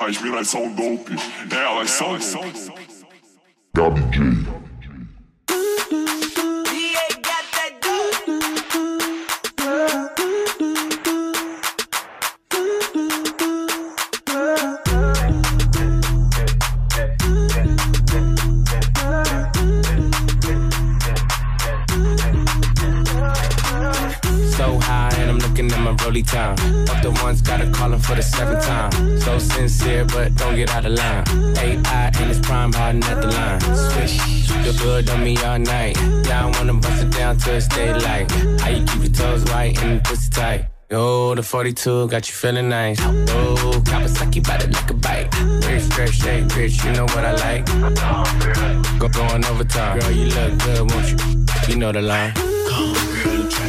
As minas são dope, elas são dope. Gabi good on me all night. Yeah, I wanna bust it down till it's daylight. How you keep your toes white and pussy tight? Yo, the 42 got you feeling nice. Oh, Kawasaki bout it like a bite. Rich, fresh, shake, rich, you know what I like. Go going overtime. Girl, you look good, won't you? You know the line. Come, girl,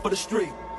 top of the street.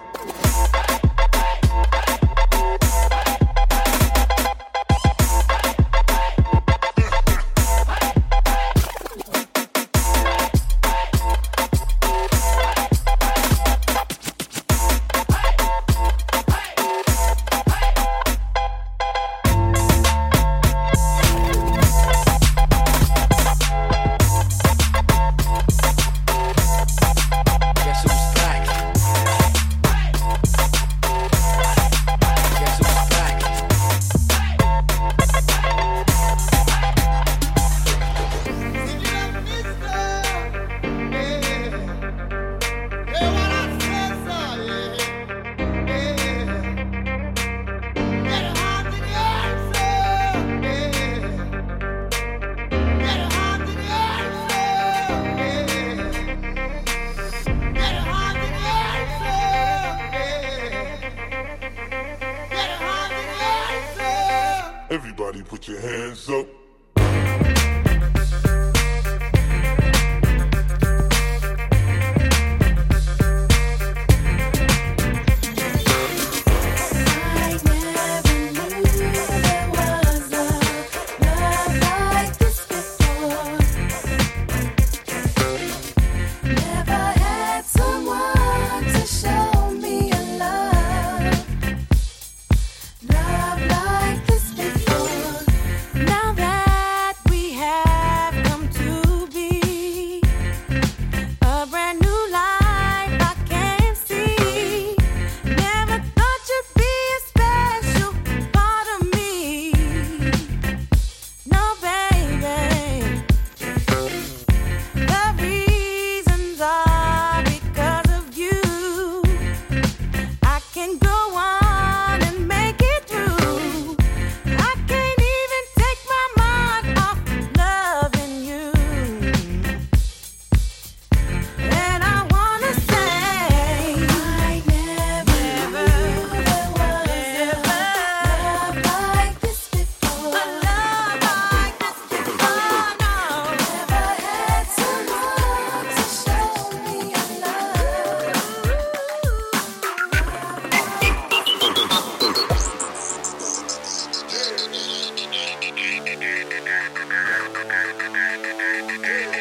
Hey.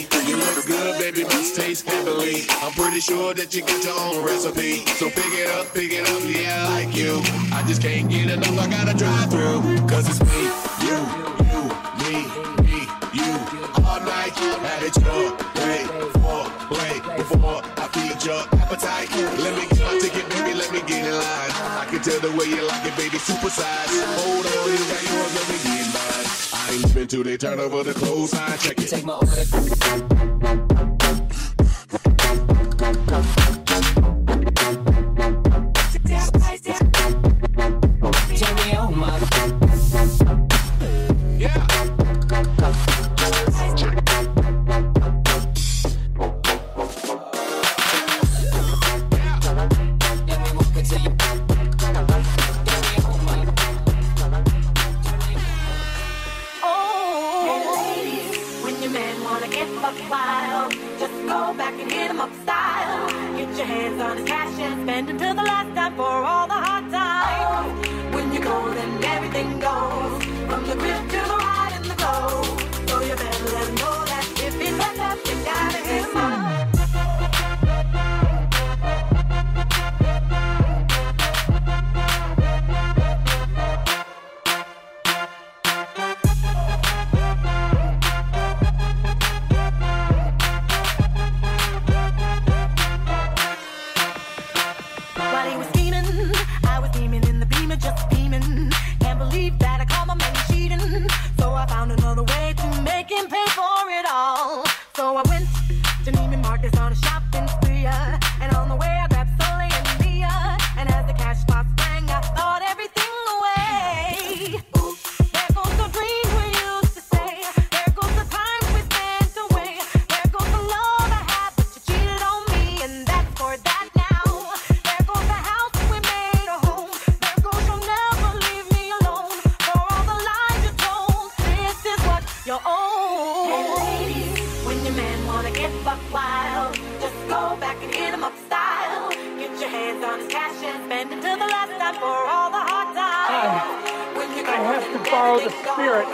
You look good, baby, must taste heavenly. I'm pretty sure that you got your own recipe. So pick it up, pick it up, yeah, I like you. I just can't get enough, I gotta drive through. Cause it's me, you, you, me, me, you. All night, at it core, wait, for, wait, before I feed your appetite. Let me get my ticket, baby, let me get in line. I can tell the way you like it get it supersized. Hold on, you got yours. let me get mine. I ain't living till they turn over the clothes. I check it. Take my over the.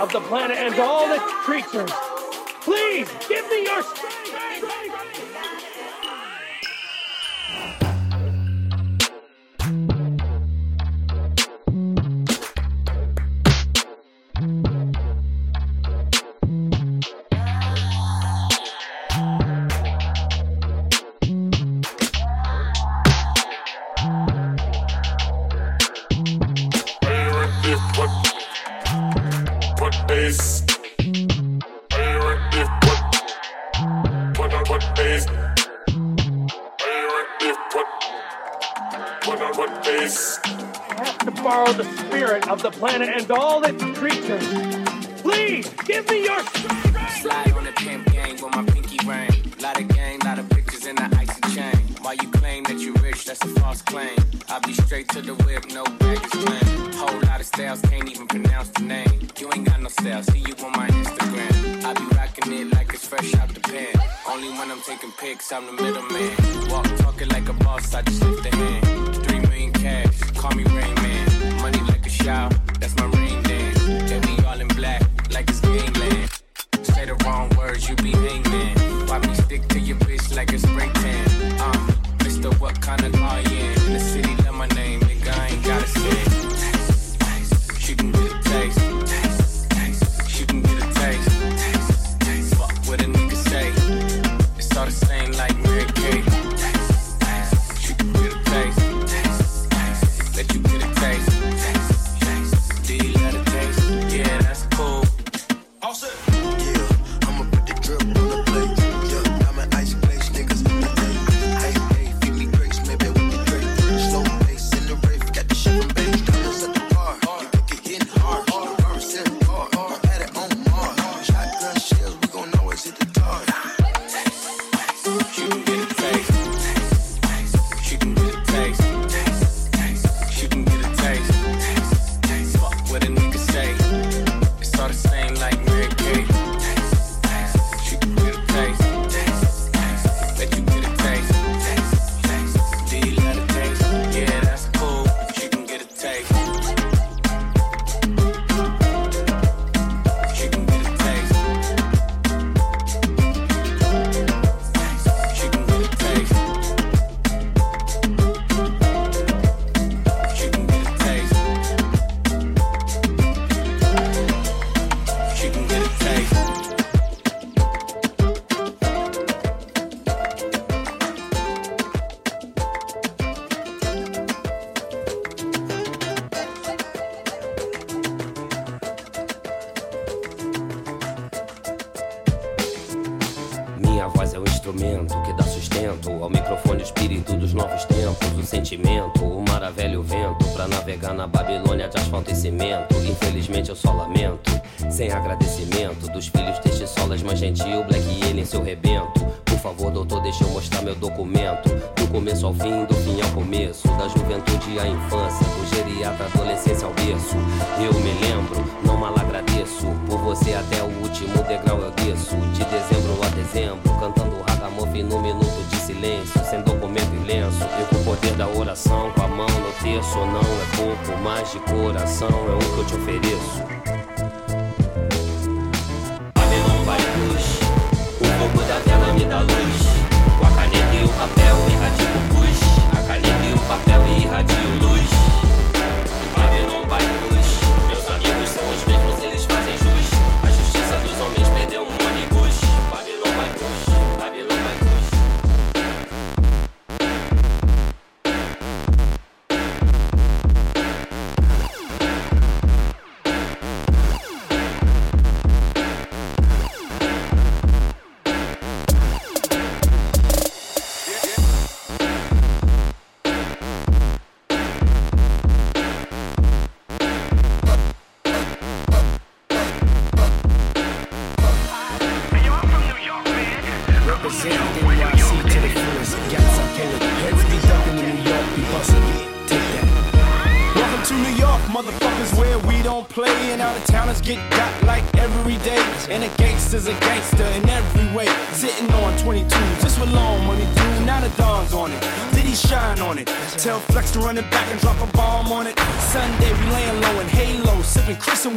of the planet and all its creatures. Please give me your strength. Borrow the spirit of the planet and all its creatures. Please, give me your Slide on the pimp with my pinky ring. Lot of lot of pictures in the icy chain. While you claim that you rich, that's a false claim. I'll be straight to the whip, no baggage claim. Whole lot of styles, can't even pronounce the name. You ain't got no see you on my Instagram. I be rocking it like it's fresh out the. Only when I'm taking pics, I'm the middleman. Walk talking like a boss, I just lift a hand. Three million cash, call me Rain Man. Like that's my rain dance. And we all in black, like it's gangland. Say the wrong words, you be hangman. Why me stick to your bitch like a spray tan? Uh, Mister, what kind of car you? In the city, Minha voz é o instrumento que dá sustento ao microfone, o espírito dos novos tempos, o sentimento, o maravilha o vento pra navegar na Babilônia de asfalto e cimento. Infelizmente eu só lamento, sem agradecimento dos filhos deste solas mais gentil, Black ele em seu rebento. Por favor, doutor, deixa eu mostrar meu documento. Do começo ao fim, do fim ao começo, da juventude à infância, do geriatra adolescência ao berço. Eu me lembro, não mal agradeço, por você até o último degrau eu desço. De dezembro a dezembro, cantando ragamuffin no minuto de silêncio, sem documento e lenço. E com o poder da oração, com a mão no terço, não é pouco, mas de coração é o que eu te ofereço. Babylon vai luz, o fogo da vela me dá luz.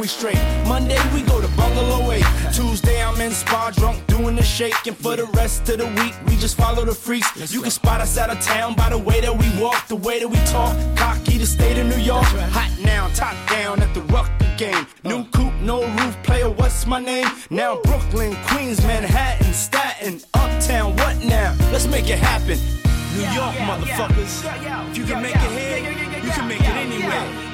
We straight. Monday we go to Bungalow 8. Tuesday I'm in spa drunk doing the shake. And for the rest of the week we just follow the freaks. You can spot us out of town by the way that we walk, the way that we talk. Cocky the state of New York. Hot now, top down at the Rucker game. New coupe, no roof, player, what's my name? Now Brooklyn, Queens, Manhattan, Staten, Uptown, what now? Let's make it happen. New York, motherfuckers. If you can make it here, you can make it anywhere.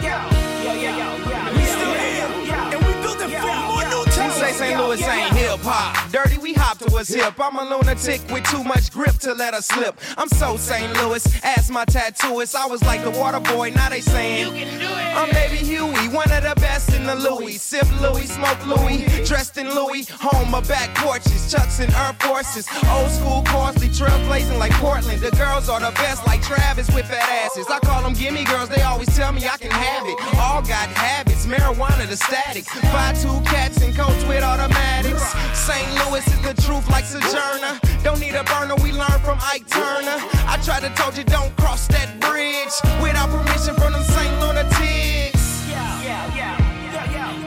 Is hip. Hop. Dirty, we hop to what's hip. I'm a lunatic with too much grip to let her slip. I'm so St. Louis, ask my tattooist. I was like the water boy, now they saying you can do it. I'm baby Huey, one of the best in the Louis. Sip Louis, smoke Louis, dressed in Louis. Home or back porches, Chucks and Air Forces. Old school costly, trailblazing like Portland. The girls are the best, like Travis with fat asses. I call them gimme girls, they always tell me I can have it. All got habits, marijuana the static. Buy two cats and coats with automatics. St. Louis is the truth like Sojourner. Don't need a burner, we learn from Ike Turner. I tried to told you don't cross that bridge without permission from them St. Lunatics.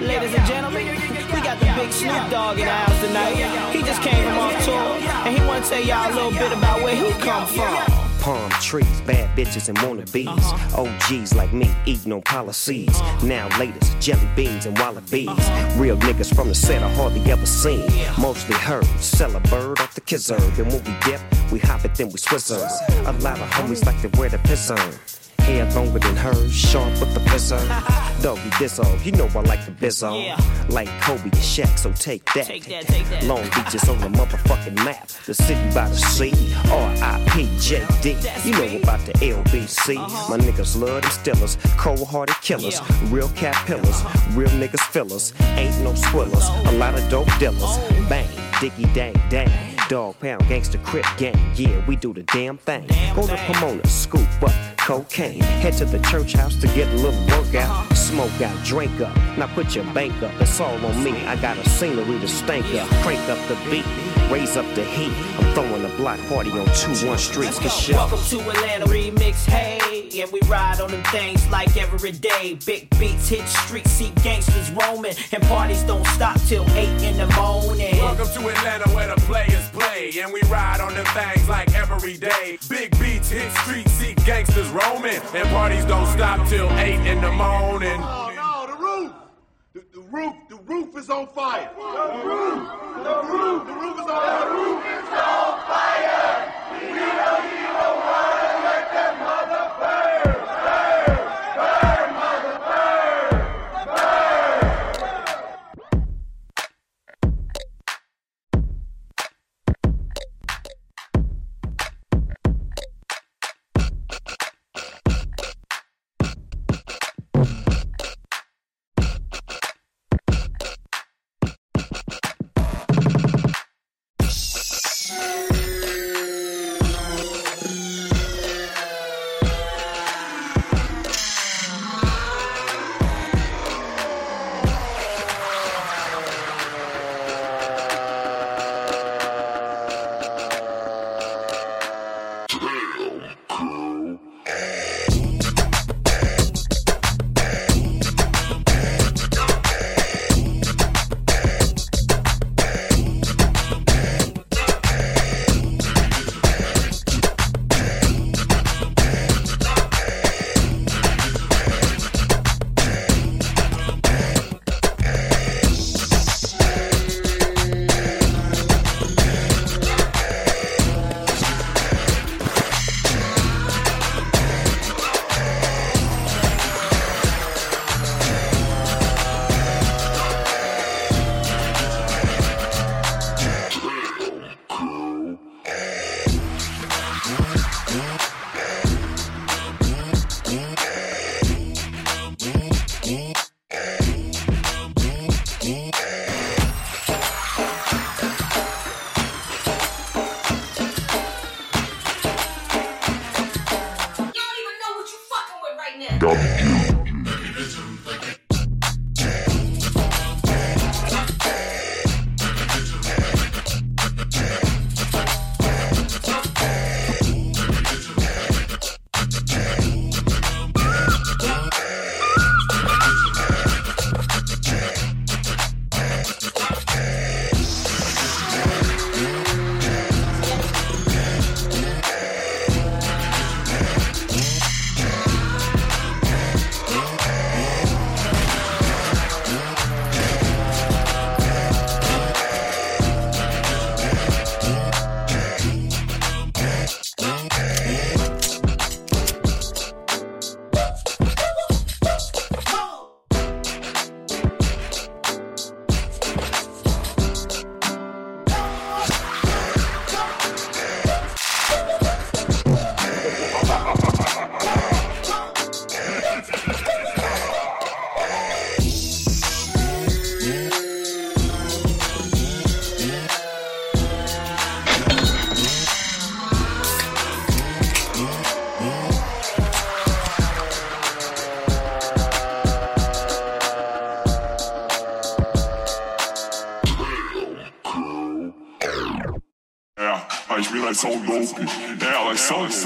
Ladies and gentlemen, we got the big Snoop Dogg in the house tonight. He just came from off tour, and he want to tell y'all a little bit about where he come from. Palm trees, bad bitches and wannabes. OGs like me eat no policies. Now latest, jelly beans and Wallabees. Real niggas from the set I hardly ever seen. Mostly heard, sell a bird off the kizzer. Then when we dip, we hop it, then we swizzer. A lot of homies like to wear the pisser. Hair longer than hers, sharp with the pisser. Doggy Dizzo, you know I like the bizzo. Like Kobe and Shaq, so take that. Take that, take that. Long Beach is on the motherfucking map. The city by the sea. R.I.P.J.D. You know about the LBC. Uh-huh. My niggas love them stillers. Cold hearted killers. Real cat pillars. Uh-huh. Real niggas fillers. Ain't no swillers. A lot of dope dealers. Oh. Bang, diggy dang dang. Dog pound gangster crip gang. Yeah, we do the damn thing. Go to Pomona, scoop up cocaine. Head to the church house to get a little workout. Smoke out, drink up. Now put your bank up. It's all on me. I got a scenery to stank up. Crank up the beat. Raise up the heat. I'm throwing a block party on 2-1 streets. Cause shit. Welcome to Atlanta Remix, hey, and we ride on them things like every day. Big beats hit streets, see gangsters roaming, and parties don't stop till 8 in the morning. Welcome to Atlanta where the players play and we ride on them things like every day. Big beats hit streets, see gangsters roaming and parties don't stop till 8 in the morning. Oh no, the roof! The, the roof, the roof is on fire. The roof, the roof, as